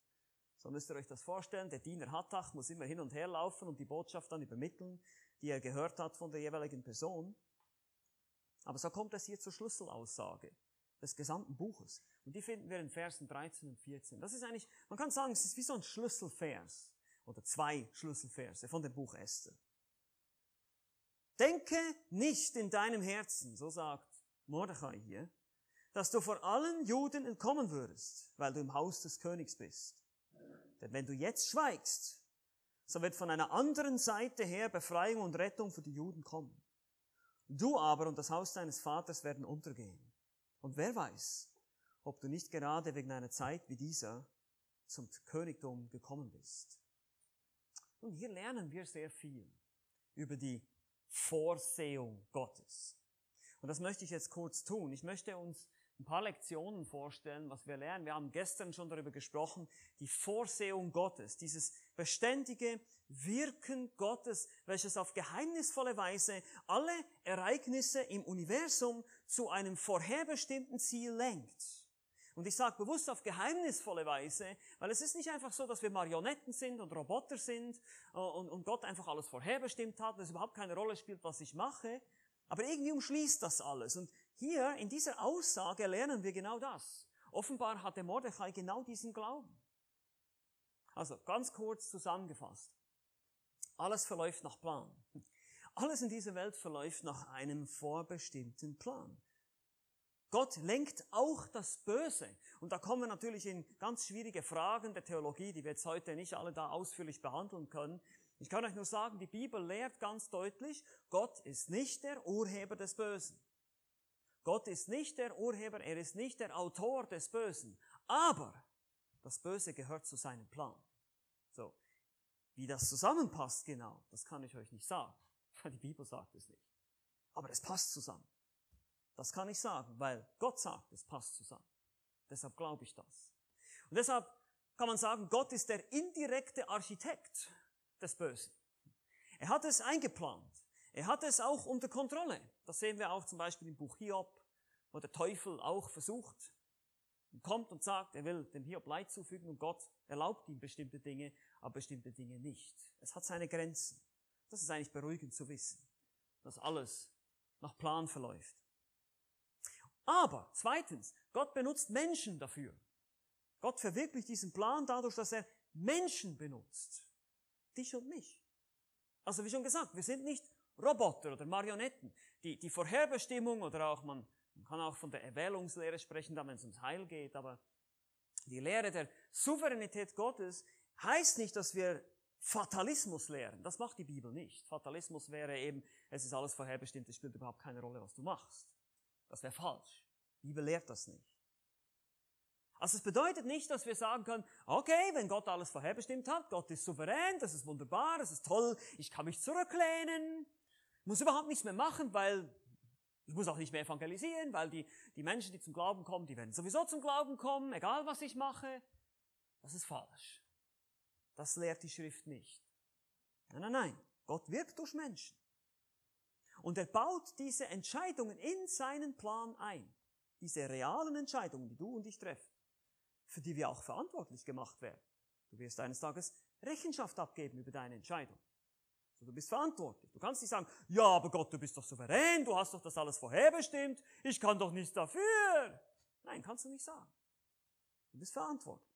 So müsst ihr euch das vorstellen. Der Diener Hattach muss immer hin und her laufen und die Botschaft dann übermitteln, die er gehört hat von der jeweiligen Person. Aber so kommt es hier zur Schlüsselaussage des gesamten Buches. Und die finden wir in Versen 13 und 14. Das ist eigentlich, man kann sagen, es ist wie so ein Schlüsselvers oder zwei Schlüsselverse von dem Buch Esther. Denke nicht in deinem Herzen, so sagt Mordechai hier, dass du vor allen Juden entkommen würdest, weil du im Haus des Königs bist. Denn wenn du jetzt schweigst, so wird von einer anderen Seite her Befreiung und Rettung für die Juden kommen. Du aber und das Haus deines Vaters werden untergehen. Und wer weiß, ob du nicht gerade wegen einer Zeit wie dieser zum Königtum gekommen bist. Und hier lernen wir sehr viel über die Vorsehung Gottes. Und das möchte ich jetzt kurz tun. Ich möchte uns ein paar Lektionen vorstellen, was wir lernen. Wir haben gestern schon darüber gesprochen, die Vorsehung Gottes, dieses beständige Wirken Gottes, welches auf geheimnisvolle Weise alle Ereignisse im Universum zu einem vorherbestimmten Ziel lenkt. Und ich sage bewusst auf geheimnisvolle Weise, weil es ist nicht einfach so, dass wir Marionetten sind und Roboter sind äh, und, und Gott einfach alles vorherbestimmt hat, dass es überhaupt keine Rolle spielt, was ich mache. Aber irgendwie umschließt das alles. Und hier in dieser Aussage lernen wir genau das. Offenbar hatte Mordechai genau diesen Glauben. Also ganz kurz zusammengefasst. Alles verläuft nach Plan. Alles in dieser Welt verläuft nach einem vorbestimmten Plan. Gott lenkt auch das Böse. Und da kommen wir natürlich in ganz schwierige Fragen der Theologie, die wir jetzt heute nicht alle da ausführlich behandeln können. Ich kann euch nur sagen, die Bibel lehrt ganz deutlich, Gott ist nicht der Urheber des Bösen. Gott ist nicht der Urheber, er ist nicht der Autor des Bösen. Aber das Böse gehört zu seinem Plan. So. Wie das zusammenpasst genau, das kann ich euch nicht sagen. *laughs* Die Bibel sagt es nicht. Aber es passt zusammen. Das kann ich sagen, weil Gott sagt, es passt zusammen. Deshalb glaube ich das. Und deshalb kann man sagen, Gott ist der indirekte Architekt des Bösen. Er hat es eingeplant. Er hat es auch unter Kontrolle. Das sehen wir auch zum Beispiel im Buch Hiob, wo der Teufel auch versucht und kommt und sagt, er will dem Hiob Leid zufügen und Gott erlaubt ihm bestimmte Dinge, aber bestimmte Dinge nicht. Es hat seine Grenzen. Das ist eigentlich beruhigend zu wissen, dass alles nach Plan verläuft. Aber zweitens, Gott benutzt Menschen dafür. Gott verwirklicht diesen Plan dadurch, dass er Menschen benutzt. Dich und mich. Also wie schon gesagt, wir sind nicht Roboter oder Marionetten. Die, die Vorherbestimmung oder auch man, man kann auch von der Erwählungslehre sprechen, wenn es ums Heil geht, aber die Lehre der Souveränität Gottes heißt nicht, dass wir Fatalismus lehren. Das macht die Bibel nicht. Fatalismus wäre eben, es ist alles vorherbestimmt, es spielt überhaupt keine Rolle, was du machst. Das wäre falsch. Die Bibel lehrt das nicht. Also es bedeutet nicht, dass wir sagen können, okay, wenn Gott alles vorherbestimmt hat, Gott ist souverän, das ist wunderbar, das ist toll, ich kann mich zurücklehnen, muss überhaupt nichts mehr machen, weil ich muss auch nicht mehr evangelisieren, weil die, die Menschen, die zum Glauben kommen, die werden sowieso zum Glauben kommen, egal was ich mache. Das ist falsch. Das lehrt die Schrift nicht. Nein, nein, nein. Gott wirkt durch Menschen. Und er baut diese Entscheidungen in seinen Plan ein. Diese realen Entscheidungen, die du und ich treffen, für die wir auch verantwortlich gemacht werden. Du wirst eines Tages Rechenschaft abgeben über deine Entscheidung. Du bist verantwortlich. Du kannst nicht sagen, ja, aber Gott, du bist doch souverän, du hast doch das alles vorherbestimmt, ich kann doch nichts dafür. Nein, kannst du nicht sagen. Du bist verantwortlich.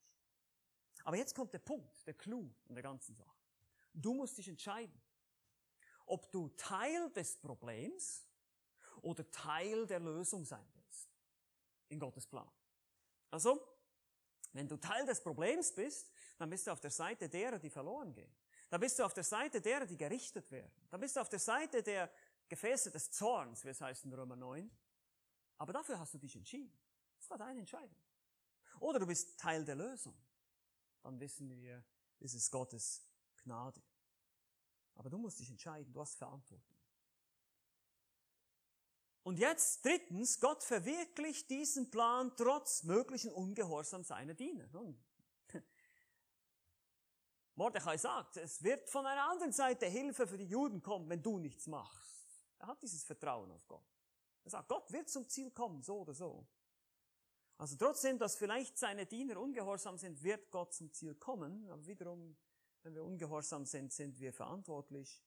Aber jetzt kommt der Punkt, der Clou in der ganzen Sache. Du musst dich entscheiden ob du Teil des Problems oder Teil der Lösung sein willst. In Gottes Plan. Also, wenn du Teil des Problems bist, dann bist du auf der Seite derer, die verloren gehen. Dann bist du auf der Seite derer, die gerichtet werden. Dann bist du auf der Seite der Gefäße des Zorns, wie es heißt in Römer 9. Aber dafür hast du dich entschieden. Das war deine Entscheidung. Oder du bist Teil der Lösung. dann wissen wir, ist es Gottes Gnade. Aber du musst dich entscheiden, du hast Verantwortung. Und jetzt drittens, Gott verwirklicht diesen Plan trotz möglichen Ungehorsam seiner Diener. Nun, Mordechai sagt, es wird von einer anderen Seite Hilfe für die Juden kommen, wenn du nichts machst. Er hat dieses Vertrauen auf Gott. Er sagt, Gott wird zum Ziel kommen, so oder so. Also trotzdem, dass vielleicht seine Diener ungehorsam sind, wird Gott zum Ziel kommen. Aber wiederum, wenn wir ungehorsam sind, sind wir verantwortlich.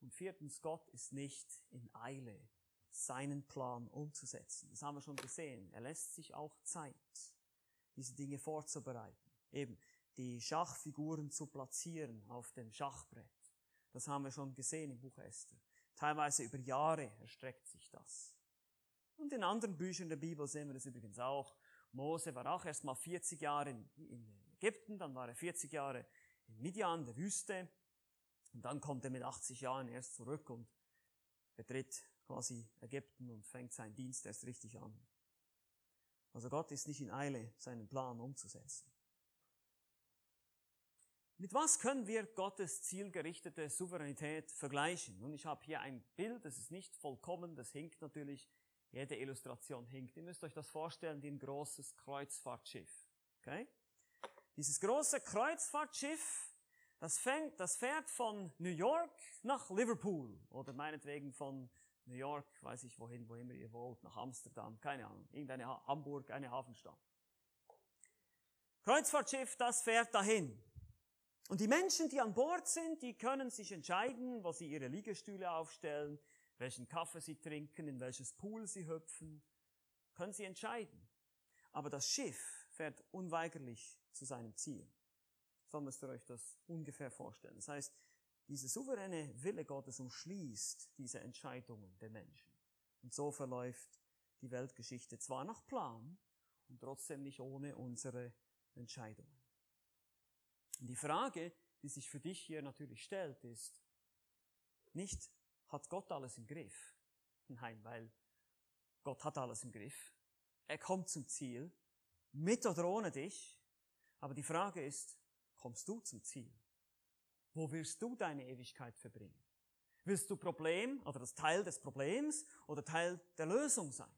Und viertens, Gott ist nicht in Eile seinen Plan umzusetzen. Das haben wir schon gesehen. Er lässt sich auch Zeit, diese Dinge vorzubereiten. Eben die Schachfiguren zu platzieren auf dem Schachbrett. Das haben wir schon gesehen im Buch Esther. Teilweise über Jahre erstreckt sich das. Und in anderen Büchern der Bibel sehen wir das übrigens auch. Mose war auch erst mal 40 Jahre in, Ägypten, dann war er 40 Jahre in Midian, der Wüste. Und dann kommt er mit 80 Jahren erst zurück und betritt quasi Ägypten und fängt seinen Dienst erst richtig an. Also Gott ist nicht in Eile, seinen Plan umzusetzen. Mit was können wir Gottes zielgerichtete Souveränität vergleichen? Nun, ich habe hier ein Bild, das ist nicht vollkommen, das hinkt natürlich, jede Illustration hinkt. Ihr müsst euch das vorstellen wie ein großes Kreuzfahrtschiff. Okay? Dieses große Kreuzfahrtschiff, das, fängt, das fährt von New York nach Liverpool oder meinetwegen von New York, weiß ich wohin, wo immer ihr wollt, nach Amsterdam, keine Ahnung, irgendeine ha Hamburg, eine Hafenstadt. Kreuzfahrtschiff, das fährt dahin. Und die Menschen, die an Bord sind, die können sich entscheiden, wo sie ihre Liegestühle aufstellen, welchen Kaffee sie trinken, in welches Pool sie hüpfen, können sie entscheiden. Aber das Schiff fährt unweigerlich zu seinem Ziel. So müsst ihr euch das ungefähr vorstellen. Das heißt, diese souveräne Wille Gottes umschließt diese Entscheidungen der Menschen. Und so verläuft die Weltgeschichte zwar nach Plan und trotzdem nicht ohne unsere Entscheidungen. Die Frage, die sich für dich hier natürlich stellt, ist nicht, hat Gott alles im Griff? Nein, weil Gott hat alles im Griff. Er kommt zum Ziel, mit oder ohne dich. Aber die Frage ist, kommst du zum Ziel? Wo wirst du deine Ewigkeit verbringen? Willst du Problem oder das Teil des Problems oder Teil der Lösung sein?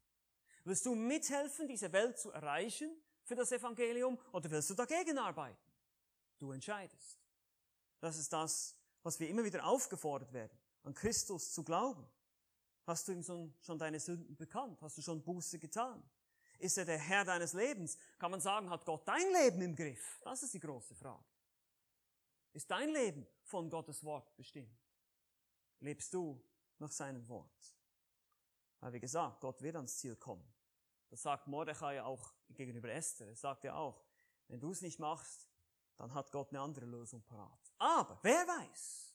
Willst du mithelfen, diese Welt zu erreichen für das Evangelium oder willst du dagegen arbeiten? Du entscheidest. Das ist das, was wir immer wieder aufgefordert werden, an Christus zu glauben. Hast du ihm schon deine Sünden bekannt? Hast du schon Buße getan? Ist er der Herr deines Lebens? Kann man sagen, hat Gott dein Leben im Griff? Das ist die große Frage. Ist dein Leben von Gottes Wort bestimmt? Lebst du nach seinem Wort? Aber wie gesagt, Gott wird ans Ziel kommen. Das sagt Mordechai auch gegenüber Esther. Er sagt ja auch, wenn du es nicht machst, dann hat Gott eine andere Lösung parat. Aber wer weiß,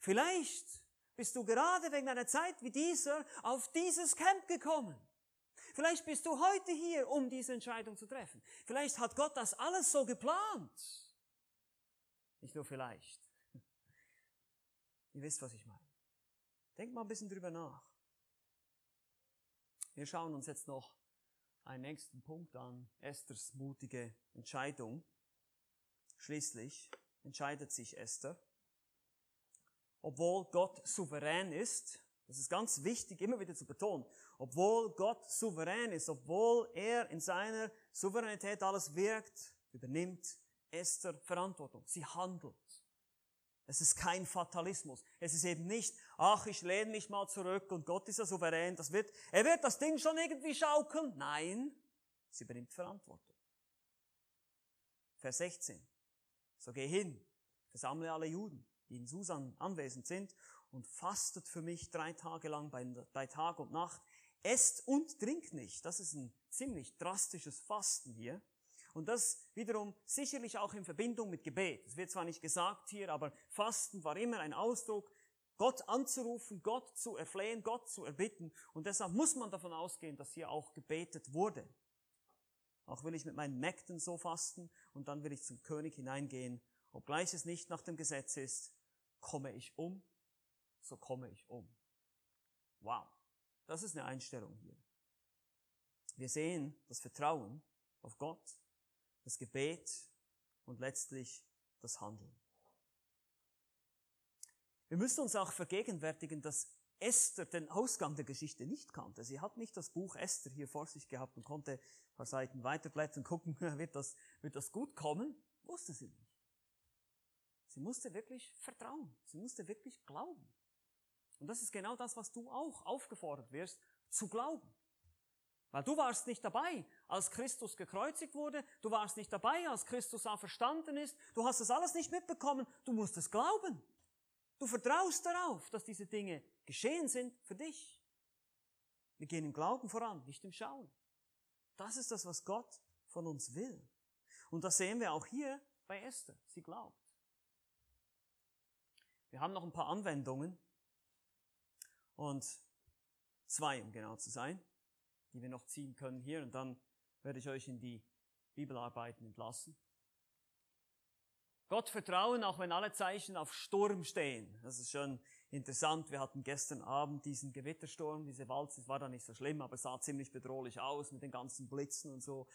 vielleicht bist du gerade wegen einer Zeit wie dieser auf dieses Camp gekommen. Vielleicht bist du heute hier, um diese Entscheidung zu treffen. Vielleicht hat Gott das alles so geplant. Nicht nur vielleicht. *laughs* Ihr wisst, was ich meine. Denkt mal ein bisschen drüber nach. Wir schauen uns jetzt noch einen nächsten Punkt an. Esthers mutige Entscheidung. Schließlich entscheidet sich Esther. Obwohl Gott souverän ist, das ist ganz wichtig immer wieder zu betonen, obwohl Gott souverän ist, obwohl er in seiner Souveränität alles wirkt, übernimmt Esther Verantwortung. Sie handelt. Es ist kein Fatalismus. Es ist eben nicht, ach, ich lehne mich mal zurück und Gott ist ja souverän. Das wird, er wird das Ding schon irgendwie schaukeln. Nein, sie übernimmt Verantwortung. Vers 16. So geh hin, versammle alle Juden, die in Susan anwesend sind und fastet für mich drei Tage lang bei, bei Tag und Nacht. Esst und trinkt nicht. Das ist ein ziemlich drastisches Fasten hier. Und das wiederum sicherlich auch in Verbindung mit Gebet. Es wird zwar nicht gesagt hier, aber Fasten war immer ein Ausdruck, Gott anzurufen, Gott zu erflehen, Gott zu erbitten. Und deshalb muss man davon ausgehen, dass hier auch gebetet wurde. Auch will ich mit meinen Mägden so fasten und dann will ich zum König hineingehen. Obgleich es nicht nach dem Gesetz ist, komme ich um, so komme ich um. Wow. Das ist eine Einstellung hier. Wir sehen das Vertrauen auf Gott das Gebet und letztlich das Handeln. Wir müssen uns auch vergegenwärtigen, dass Esther den Ausgang der Geschichte nicht kannte. Sie hat nicht das Buch Esther hier vor sich gehabt und konnte ein paar Seiten weiterblättern, *laughs* gucken, wird das, wird das gut kommen? Wusste sie nicht. Sie musste wirklich vertrauen. Sie musste wirklich glauben. Und das ist genau das, was du auch aufgefordert wirst, zu glauben. Weil du warst nicht dabei, als Christus gekreuzigt wurde, du warst nicht dabei, als Christus auferstanden ist, du hast das alles nicht mitbekommen, du musst es glauben. Du vertraust darauf, dass diese Dinge geschehen sind für dich. Wir gehen im Glauben voran, nicht im Schauen. Das ist das, was Gott von uns will. Und das sehen wir auch hier bei Esther. Sie glaubt. Wir haben noch ein paar Anwendungen und zwei, um genau zu sein, die wir noch ziehen können hier und dann werde ich euch in die Bibelarbeiten entlassen. Gott vertrauen, auch wenn alle Zeichen auf Sturm stehen. Das ist schon interessant. Wir hatten gestern Abend diesen Gewittersturm, diese Walze. Es war da nicht so schlimm, aber sah ziemlich bedrohlich aus mit den ganzen Blitzen und so.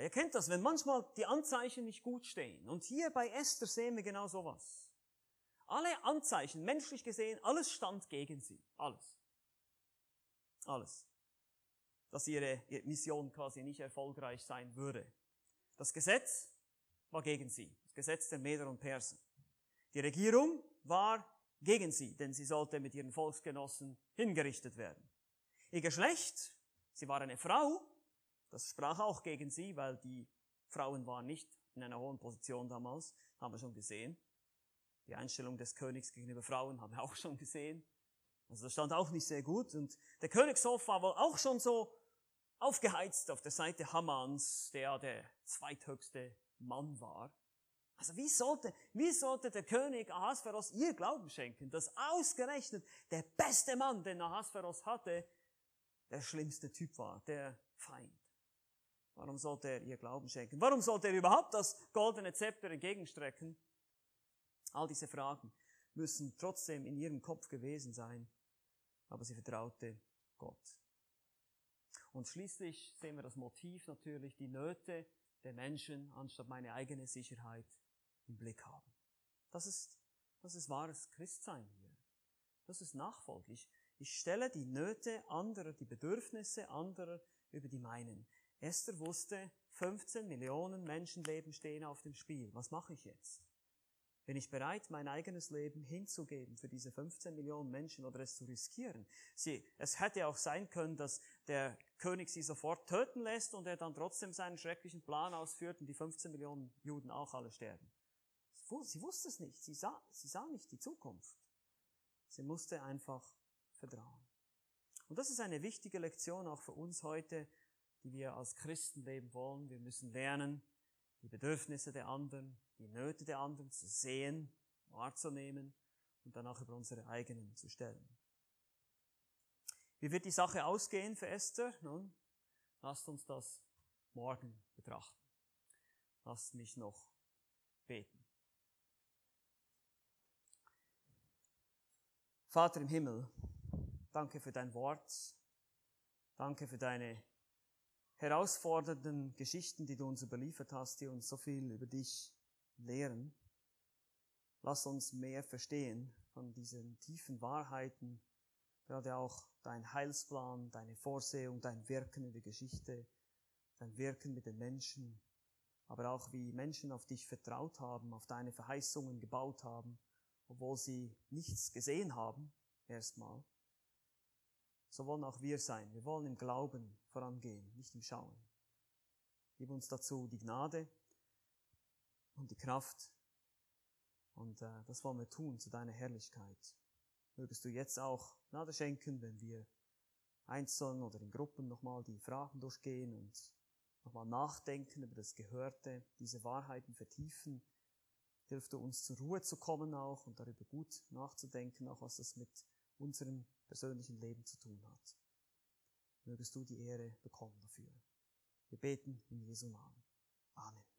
Ihr kennt das, wenn manchmal die Anzeichen nicht gut stehen. Und hier bei Esther sehen wir genau sowas. Alle Anzeichen, menschlich gesehen, alles stand gegen sie. Alles. Alles. Dass ihre Mission quasi nicht erfolgreich sein würde. Das Gesetz war gegen sie. Gesetz der Meder und Persen. Die Regierung war gegen sie, denn sie sollte mit ihren Volksgenossen hingerichtet werden. Ihr Geschlecht, sie war eine Frau, das sprach auch gegen sie, weil die Frauen waren nicht in einer hohen Position damals, haben wir schon gesehen. Die Einstellung des Königs gegenüber Frauen haben wir auch schon gesehen. Also das stand auch nicht sehr gut. Und der Königshof war wohl auch schon so aufgeheizt auf der Seite Hammans, der der zweithöchste Mann war. Also wie sollte, wie sollte der König Ahasveros ihr Glauben schenken, dass ausgerechnet der beste Mann, den Ahasveros hatte, der schlimmste Typ war, der Feind? Warum sollte er ihr Glauben schenken? Warum sollte er überhaupt das goldene Zepter entgegenstrecken? All diese Fragen müssen trotzdem in ihrem Kopf gewesen sein, aber sie vertraute Gott. Und schließlich sehen wir das Motiv natürlich, die Nöte der Menschen anstatt meine eigene Sicherheit im Blick haben. Das ist, das ist wahres Christsein hier. Das ist Nachfolge. Ich, ich stelle die Nöte anderer, die Bedürfnisse anderer über die meinen. Esther wusste, 15 Millionen Menschenleben stehen auf dem Spiel. Was mache ich jetzt? Bin ich bereit, mein eigenes Leben hinzugeben für diese 15 Millionen Menschen oder es zu riskieren? Sie, es hätte auch sein können, dass der König sie sofort töten lässt und er dann trotzdem seinen schrecklichen Plan ausführt und die 15 Millionen Juden auch alle sterben. Sie wusste es nicht. Sie sah, sie sah nicht die Zukunft. Sie musste einfach vertrauen. Und das ist eine wichtige Lektion auch für uns heute, die wir als Christen leben wollen. Wir müssen lernen, die Bedürfnisse der anderen, die Nöte der anderen zu sehen, wahrzunehmen und dann auch über unsere eigenen zu stellen. Wie wird die Sache ausgehen für Esther? Nun, lasst uns das morgen betrachten. Lasst mich noch beten. Vater im Himmel, danke für dein Wort. Danke für deine herausfordernden Geschichten, die du uns überliefert hast, die uns so viel über dich lehren. Lass uns mehr verstehen von diesen tiefen Wahrheiten, gerade auch dein Heilsplan, deine Vorsehung, dein Wirken in der Geschichte, dein Wirken mit den Menschen, aber auch wie Menschen auf dich vertraut haben, auf deine Verheißungen gebaut haben obwohl sie nichts gesehen haben, erstmal. So wollen auch wir sein. Wir wollen im Glauben vorangehen, nicht im Schauen. Gib uns dazu die Gnade und die Kraft. Und äh, das wollen wir tun zu deiner Herrlichkeit. Mögest du jetzt auch Gnade schenken, wenn wir einzeln oder in Gruppen nochmal die Fragen durchgehen und nochmal nachdenken über das Gehörte, diese Wahrheiten vertiefen Hilf du uns zur Ruhe zu kommen auch und darüber gut nachzudenken, auch was das mit unserem persönlichen Leben zu tun hat. Mögest du die Ehre bekommen dafür. Wir beten in Jesu Namen. Amen.